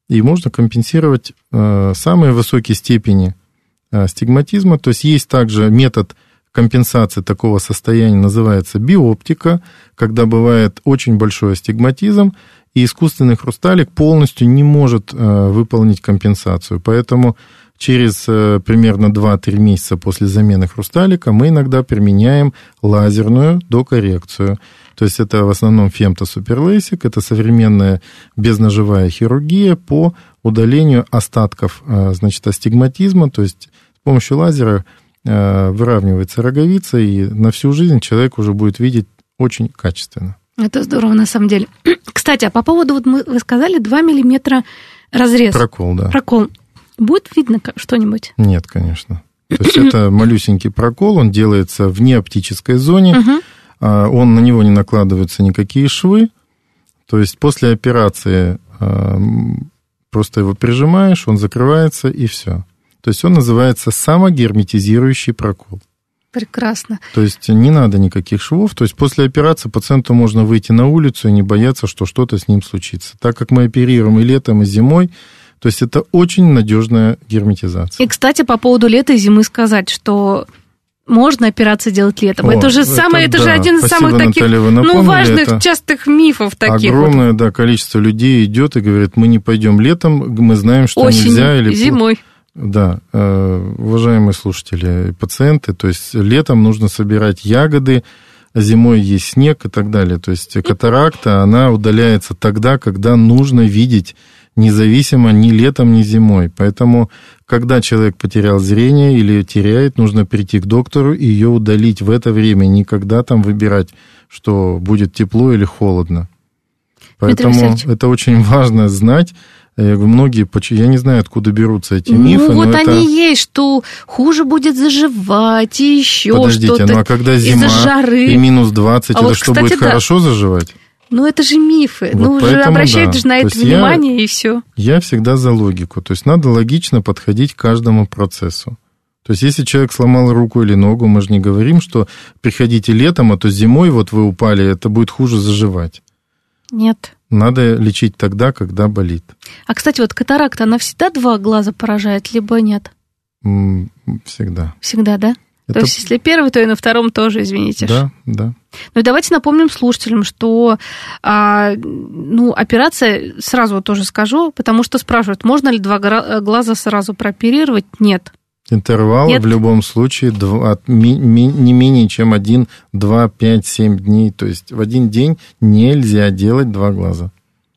Speaker 3: и можно компенсировать э, самые высокие степени э, стигматизма. То есть есть также метод компенсации такого состояния, называется биоптика, когда бывает очень большой астигматизм, и искусственный хрусталик полностью не может э, выполнить компенсацию. Поэтому через примерно 2-3 месяца после замены хрусталика мы иногда применяем лазерную докоррекцию. То есть это в основном фемтосуперлейсик, это современная безножевая хирургия по удалению остатков э, значит, астигматизма, то есть с помощью лазера э, выравнивается роговица, и на всю жизнь человек уже будет видеть очень качественно.
Speaker 2: Это здорово, на самом деле. Кстати, а по поводу, вот мы, вы сказали, 2 миллиметра разрез.
Speaker 3: Прокол, да.
Speaker 2: Прокол. Будет видно что-нибудь?
Speaker 3: Нет, конечно. То есть это малюсенький прокол, он делается вне оптической зоне. Угу. Он на него не накладываются никакие швы. То есть после операции а, просто его прижимаешь, он закрывается и все. То есть он называется самогерметизирующий прокол.
Speaker 2: Прекрасно.
Speaker 3: То есть не надо никаких швов. То есть после операции пациенту можно выйти на улицу и не бояться, что что-то с ним случится. Так как мы оперируем и летом, и зимой, то есть это очень надежная герметизация.
Speaker 2: И, кстати, по поводу лета и зимы сказать, что можно операции делать летом. О, это же самое, это, это да. же один из
Speaker 3: Спасибо,
Speaker 2: самых таких
Speaker 3: Наталья,
Speaker 2: ну, важных, это частых мифов таких.
Speaker 3: Огромное, вот. да, количество людей идет и говорит, мы не пойдем летом, мы знаем, что
Speaker 2: Осенью,
Speaker 3: нельзя. Или
Speaker 2: зимой.
Speaker 3: Да, э, уважаемые слушатели и пациенты, то есть летом нужно собирать ягоды, зимой есть снег и так далее. То есть катаракта, она удаляется тогда, когда нужно видеть независимо ни летом, ни зимой. Поэтому, когда человек потерял зрение или теряет, нужно прийти к доктору и ее удалить в это время, никогда там выбирать, что будет тепло или холодно. Поэтому это очень важно знать. Я говорю, многие, я не знаю, откуда берутся эти
Speaker 2: ну,
Speaker 3: мифы.
Speaker 2: Ну, вот
Speaker 3: это...
Speaker 2: они есть, что хуже будет заживать и еще
Speaker 3: Подождите,
Speaker 2: что-то.
Speaker 3: ну а когда зима
Speaker 2: жары.
Speaker 3: и минус 20, а это
Speaker 2: вот,
Speaker 3: что,
Speaker 2: кстати,
Speaker 3: будет
Speaker 2: да.
Speaker 3: хорошо заживать?
Speaker 2: Ну, это же мифы.
Speaker 3: Вот
Speaker 2: ну, уже обращают
Speaker 3: да.
Speaker 2: же на
Speaker 3: То
Speaker 2: это внимание,
Speaker 3: я,
Speaker 2: и все.
Speaker 3: Я всегда за логику. То есть надо логично подходить к каждому процессу. То есть если человек сломал руку или ногу, мы же не говорим, что приходите летом, а то зимой вот вы упали, это будет хуже заживать.
Speaker 2: Нет.
Speaker 3: Надо лечить тогда, когда болит.
Speaker 2: А, кстати, вот катаракта, она всегда два глаза поражает, либо нет?
Speaker 3: Всегда.
Speaker 2: Всегда, да? Это... То есть, если первый, то и на втором тоже, извините.
Speaker 3: Да, да.
Speaker 2: Ну и давайте напомним слушателям, что а, ну, операция, сразу тоже скажу, потому что спрашивают, можно ли два глаза сразу прооперировать? Нет.
Speaker 3: Интервал Нет. в любом случае от, ми, ми, не менее чем 1, 2, 5, 7 дней. То есть в один день нельзя делать два глаза.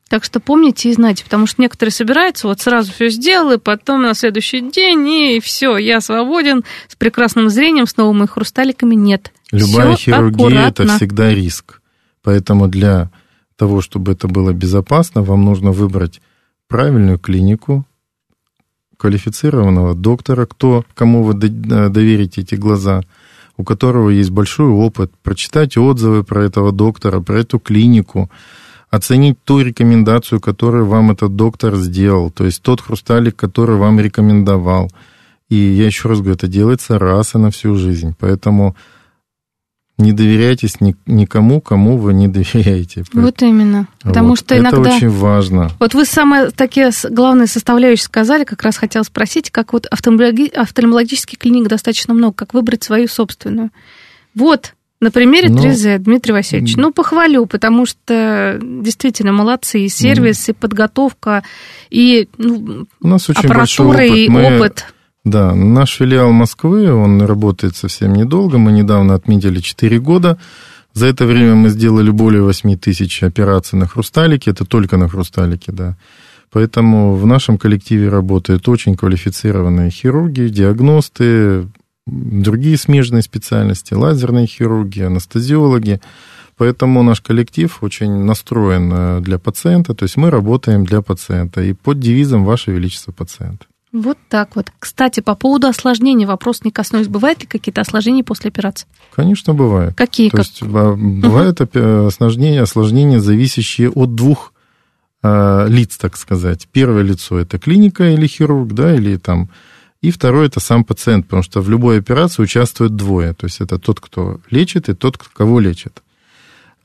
Speaker 2: Так что помните и знайте, потому что некоторые собираются, вот сразу все сделал, и потом на следующий день, и все, я свободен, с прекрасным зрением, с новыми хрусталиками. Нет.
Speaker 3: Любая
Speaker 2: Всё
Speaker 3: хирургия это всегда риск. Поэтому для того, чтобы это было безопасно, вам нужно выбрать правильную клинику, квалифицированного доктора, кто, кому вы до- доверите эти глаза, у которого есть большой опыт, прочитать отзывы про этого доктора, про эту клинику, оценить ту рекомендацию, которую вам этот доктор сделал, то есть тот хрусталик, который вам рекомендовал. И я еще раз говорю, это делается раз и на всю жизнь. Поэтому не доверяйтесь ни- никому, кому вы не доверяете.
Speaker 2: Вот именно. Потому
Speaker 3: Вот.
Speaker 2: что
Speaker 3: это
Speaker 2: иногда...
Speaker 3: очень важно.
Speaker 2: Вот вы самые такие главные составляющие сказали, как раз хотела спросить, как вот офтальмологи- офтальмологических клиник достаточно много, как выбрать свою собственную. Вот, на примере
Speaker 3: Ну,
Speaker 2: 3Z, Дмитрий Васильевич. Ну, похвалю, потому что действительно молодцы. И сервис, и подготовка, и ну,
Speaker 3: У нас очень
Speaker 2: аппаратура,
Speaker 3: опыт.
Speaker 2: и
Speaker 3: Мы-
Speaker 2: опыт.
Speaker 3: Да, наш филиал Москвы, он работает совсем недолго. Мы недавно отметили 4 года. За это время мы сделали более 8 тысяч операций на хрусталике. Это только на хрусталике, да. Поэтому в нашем коллективе работают очень квалифицированные хирурги, диагносты, другие смежные специальности, лазерные хирурги, анестезиологи. Поэтому наш коллектив очень настроен э, для пациента, то есть мы работаем для пациента и под девизом «Ваше Величество пациент».
Speaker 2: Вот так вот. Кстати, по поводу осложнений вопрос не коснулись. Бывают ли какие-то осложнения после операции?
Speaker 3: Конечно, бывает.
Speaker 2: Какие?
Speaker 3: То
Speaker 2: Как-
Speaker 3: есть а, бывают осложнения, осложнения, зависящие от двух а, лиц, так сказать. Первое лицо это клиника или хирург, да, или там. И второе это сам пациент, потому что в любой операции участвуют двое. То есть это тот, кто лечит, и тот, кого лечит.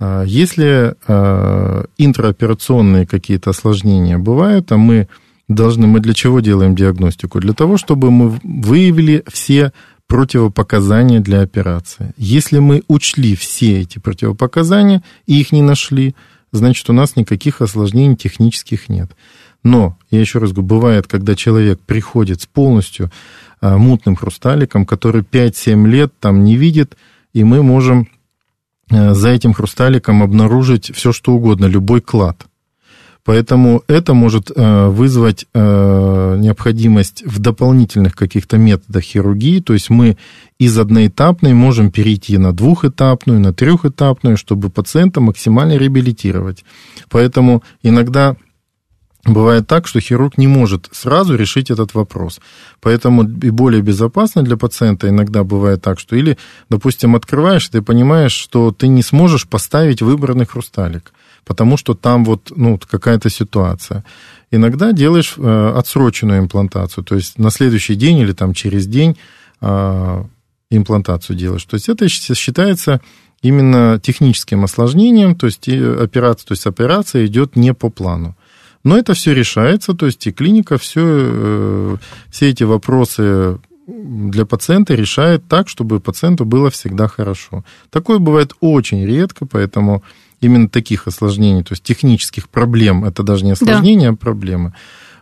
Speaker 3: А, Если а, интраоперационные какие-то осложнения бывают, а мы должны, мы для чего делаем диагностику? Для того, чтобы мы выявили все противопоказания для операции. Если мы учли все эти противопоказания и их не нашли, значит, у нас никаких осложнений технических нет. Но, я еще раз говорю, бывает, когда человек приходит с полностью а, мутным хрусталиком, который 5-7 лет там не видит, и мы можем а, за этим хрусталиком обнаружить все, что угодно, любой клад. Поэтому это может э, вызвать необходимость в дополнительных каких-то методах хирургии. То есть мы из одноэтапной можем перейти на двухэтапную, на трехэтапную, чтобы пациента максимально реабилитировать. Поэтому иногда Бывает так, что хирург не может сразу решить этот вопрос. Поэтому и более безопасно для пациента иногда бывает так, что или, допустим, открываешь, ты понимаешь, что ты не сможешь поставить выбранный хрусталик, потому что там вот ну, какая-то ситуация. Иногда делаешь э, отсроченную имплантацию, то есть на следующий день или там через день э, имплантацию делаешь. То есть это считается именно техническим осложнением, то есть операция, то есть операция идет не по плану. Но это все решается, то есть и клиника все, все эти вопросы для пациента решает так, чтобы пациенту было всегда хорошо. Такое бывает очень редко, поэтому именно таких осложнений, то есть технических проблем, это даже не осложнения, да. а проблемы.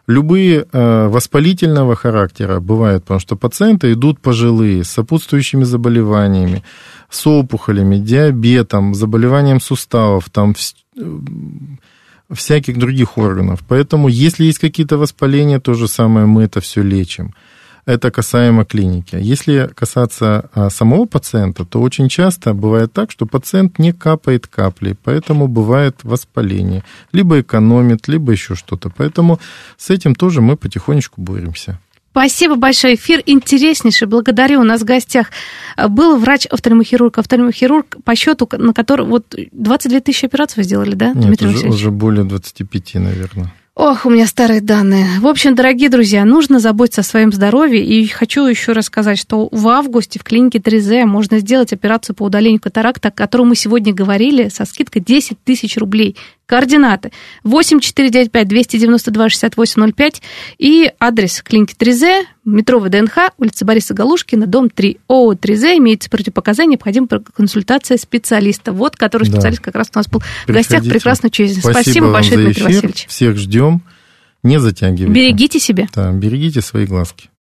Speaker 3: Любые э, воспалительного характера бывают, потому что пациенты идут пожилые, с сопутствующими заболеваниями, с опухолями, диабетом, заболеванием суставов, там всяких других органов. Поэтому, если есть какие-то воспаления, то же самое мы это все лечим. Это касаемо клиники. Если касаться а, самого пациента, то очень часто бывает так, что пациент не капает капли, поэтому бывает воспаление. Либо экономит, либо еще что-то. Поэтому с этим тоже мы потихонечку боремся.
Speaker 2: Спасибо большое. Эфир интереснейший. Благодарю. У нас в гостях был врач-офтальмохирург, офтальмохирург по счету, на который вот 22 тысячи операций вы сделали, да,
Speaker 3: Нет, Дмитрий уже, уже более 25, наверное.
Speaker 2: Ох, у меня старые данные. В общем, дорогие друзья, нужно заботиться о своем здоровье. И хочу еще раз сказать, что в августе в клинике 3Z можно сделать операцию по удалению катаракта, о которой мы сегодня говорили, со скидкой 10 тысяч рублей. Координаты 8495-292-6805 и адрес клиники 3Z, метро ВДНХ, улица Бориса Галушкина, дом 3. ООО 3Z имеется противопоказания, необходима консультация специалиста. Вот, который специалист да. как раз у нас был
Speaker 3: Приходите.
Speaker 2: в гостях. Прекрасно через.
Speaker 3: Спасибо,
Speaker 2: Спасибо большое,
Speaker 3: за
Speaker 2: Дмитрий
Speaker 3: эфир.
Speaker 2: Васильевич.
Speaker 3: Всех ждем. Не затягивайте.
Speaker 2: Берегите себя.
Speaker 3: Да, берегите свои глазки.